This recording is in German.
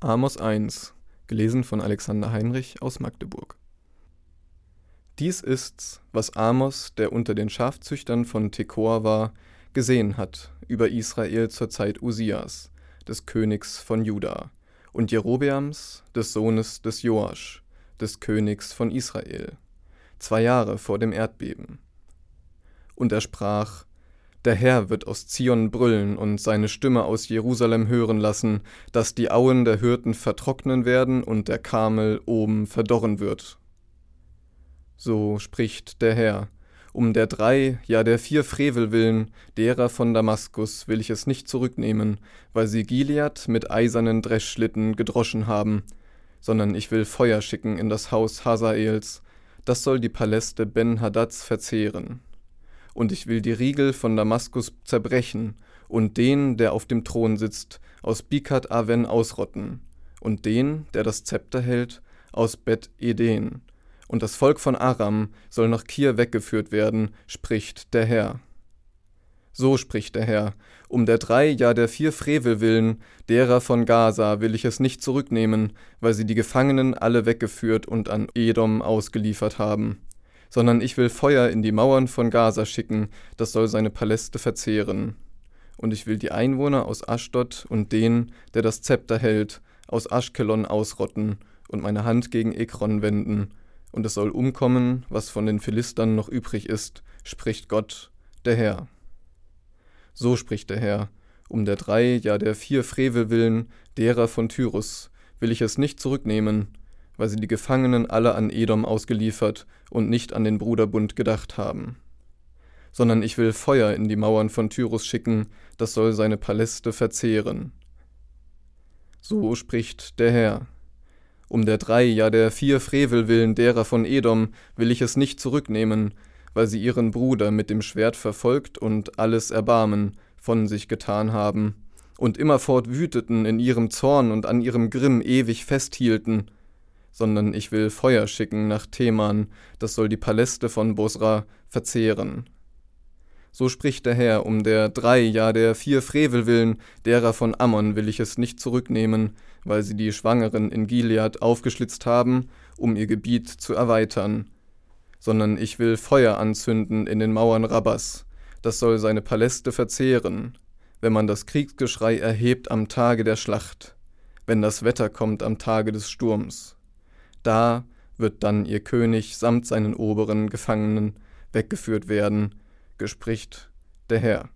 Amos 1, gelesen von Alexander Heinrich aus Magdeburg. Dies ist's, was Amos, der unter den Schafzüchtern von Tekoa war, gesehen hat über Israel zur Zeit Usias, des Königs von Juda, und Jerobeams, des Sohnes des Joasch, des Königs von Israel, zwei Jahre vor dem Erdbeben. Und er sprach, der Herr wird aus Zion brüllen und seine Stimme aus Jerusalem hören lassen, dass die Auen der Hürden vertrocknen werden und der Karmel oben verdorren wird. So spricht der Herr, um der drei, ja der vier Frevel willen, derer von Damaskus will ich es nicht zurücknehmen, weil sie Gilead mit eisernen Dreschschlitten gedroschen haben, sondern ich will Feuer schicken in das Haus Hazaels, das soll die Paläste Ben-Hadads verzehren und ich will die Riegel von Damaskus zerbrechen und den, der auf dem Thron sitzt, aus Bikat Aven ausrotten und den, der das Zepter hält, aus Bet Eden. Und das Volk von Aram soll nach Kir weggeführt werden, spricht der Herr. So spricht der Herr, um der drei, ja der vier Frevel willen, derer von Gaza will ich es nicht zurücknehmen, weil sie die Gefangenen alle weggeführt und an Edom ausgeliefert haben sondern ich will Feuer in die Mauern von Gaza schicken, das soll seine Paläste verzehren. Und ich will die Einwohner aus Aschdod und den, der das Zepter hält, aus Aschkelon ausrotten und meine Hand gegen Ekron wenden, und es soll umkommen, was von den Philistern noch übrig ist, spricht Gott, der Herr. So spricht der Herr, um der drei, ja der vier Frevel willen, derer von Tyrus, will ich es nicht zurücknehmen, weil sie die Gefangenen alle an Edom ausgeliefert und nicht an den Bruderbund gedacht haben. Sondern ich will Feuer in die Mauern von Tyrus schicken, das soll seine Paläste verzehren. So spricht der Herr. Um der drei, ja der vier Frevel willen derer von Edom will ich es nicht zurücknehmen, weil sie ihren Bruder mit dem Schwert verfolgt und alles Erbarmen von sich getan haben, und immerfort wüteten in ihrem Zorn und an ihrem Grimm ewig festhielten, sondern ich will Feuer schicken nach Theman, das soll die Paläste von Bosra verzehren. So spricht der Herr, um der drei, ja der vier Frevel willen, derer von Ammon will ich es nicht zurücknehmen, weil sie die Schwangeren in Gilead aufgeschlitzt haben, um ihr Gebiet zu erweitern, sondern ich will Feuer anzünden in den Mauern Rabbas, das soll seine Paläste verzehren, wenn man das Kriegsgeschrei erhebt am Tage der Schlacht, wenn das Wetter kommt am Tage des Sturms. Da wird dann ihr König samt seinen oberen Gefangenen weggeführt werden, gespricht der Herr.